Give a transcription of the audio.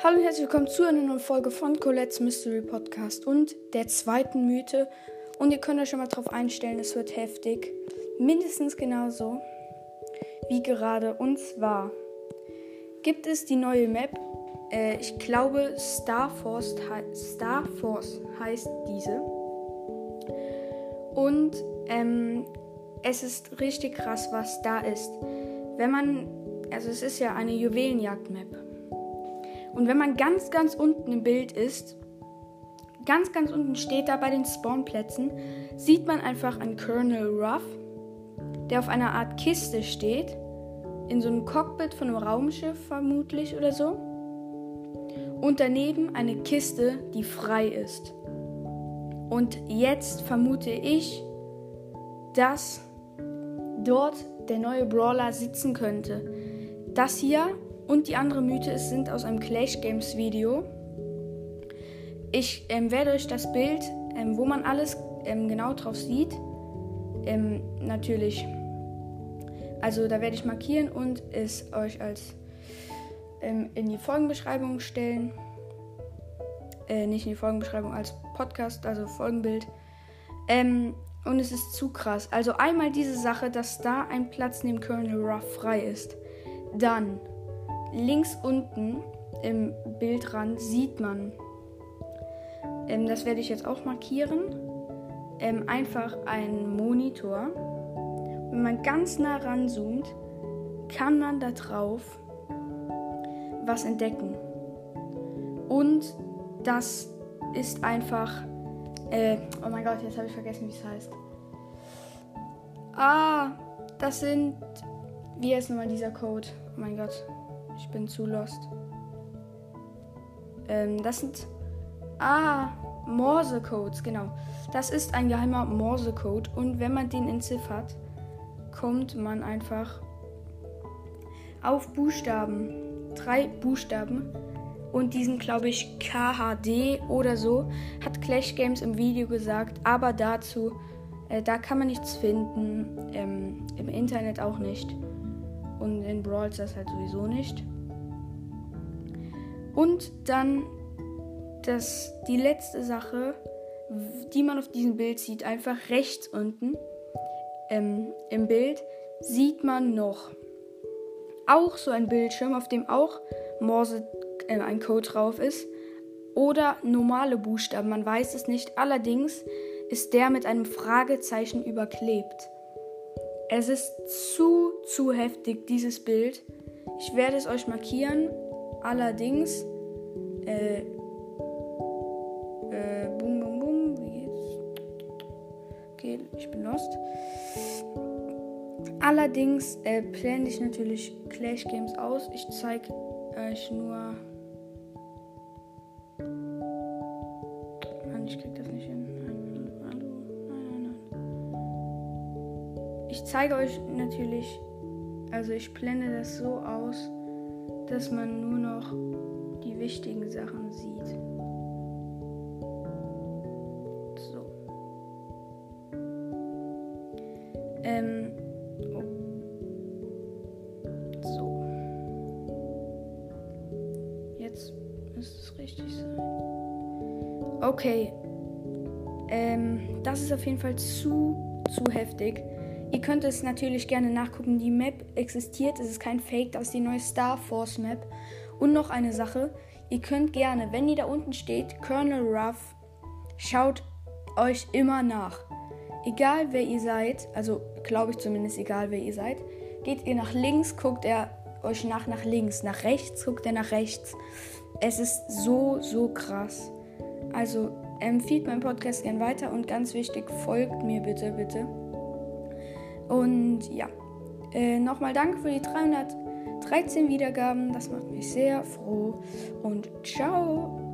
Hallo und herzlich willkommen zu einer neuen Folge von Colette's Mystery Podcast und der zweiten Mythe. Und ihr könnt euch schon mal drauf einstellen, es wird heftig. Mindestens genauso wie gerade. Und zwar gibt es die neue Map. Äh, ich glaube, Star Force, Star Force heißt diese. Und ähm, es ist richtig krass, was da ist. Wenn man, also es ist ja eine Juwelenjagd-Map. Und wenn man ganz, ganz unten im Bild ist, ganz, ganz unten steht da bei den Spawnplätzen, sieht man einfach einen Colonel Ruff, der auf einer Art Kiste steht, in so einem Cockpit von einem Raumschiff vermutlich oder so. Und daneben eine Kiste, die frei ist. Und jetzt vermute ich, dass dort der neue Brawler sitzen könnte. Das hier und die andere Mythe ist, sind aus einem Clash Games Video. Ich ähm, werde euch das Bild, ähm, wo man alles ähm, genau drauf sieht, ähm, natürlich. Also da werde ich markieren und es euch als ähm, in die Folgenbeschreibung stellen. Äh, nicht in die Folgenbeschreibung, als Podcast, also Folgenbild. Ähm, und es ist zu krass. Also einmal diese Sache, dass da ein Platz neben Colonel Ruff frei ist. Dann links unten im Bildrand sieht man, ähm, das werde ich jetzt auch markieren, ähm, einfach einen Monitor. Wenn man ganz nah ranzoomt, kann man da drauf was entdecken. Und das ist einfach. Äh, oh mein Gott, jetzt habe ich vergessen, wie es heißt. Ah, das sind. Wie heißt nochmal dieser Code? Oh mein Gott. Ich bin zu lost. Ähm, das sind. Ah, Morse-Codes, genau. Das ist ein geheimer Morse-Code und wenn man den entziffert, kommt man einfach auf Buchstaben. Drei Buchstaben. Und diesen, glaube ich, KHD oder so, hat Clash Games im Video gesagt. Aber dazu, äh, da kann man nichts finden. Ähm, Im Internet auch nicht. Und in Brawl das halt sowieso nicht. Und dann das, die letzte Sache, die man auf diesem Bild sieht, einfach rechts unten ähm, im Bild, sieht man noch auch so ein Bildschirm, auf dem auch Morse äh, ein Code drauf ist. Oder normale Buchstaben, man weiß es nicht. Allerdings ist der mit einem Fragezeichen überklebt. Es ist zu, zu heftig, dieses Bild. Ich werde es euch markieren. Allerdings, äh, äh, bum, bum, bum, wie geht's? Okay, ich bin lost. Allerdings äh, plane ich natürlich Clash Games aus. Ich zeige euch nur. Mann, ich krieg das nicht hin. Ich zeige euch natürlich, also ich blende das so aus, dass man nur noch die wichtigen Sachen sieht. So. Ähm. Oh. So. Jetzt müsste es richtig sein. Okay. Ähm, das ist auf jeden Fall zu, zu heftig. Ihr könnt es natürlich gerne nachgucken. Die Map existiert. Es ist kein Fake. Das ist die neue Star Force Map. Und noch eine Sache. Ihr könnt gerne, wenn ihr da unten steht, Colonel Ruff, schaut euch immer nach. Egal wer ihr seid, also glaube ich zumindest egal wer ihr seid, geht ihr nach links, guckt er euch nach nach links, nach rechts guckt er nach rechts. Es ist so, so krass. Also empfiehlt meinen Podcast gern weiter und ganz wichtig, folgt mir bitte, bitte. Und ja, äh, nochmal danke für die 313 Wiedergaben. Das macht mich sehr froh. Und ciao.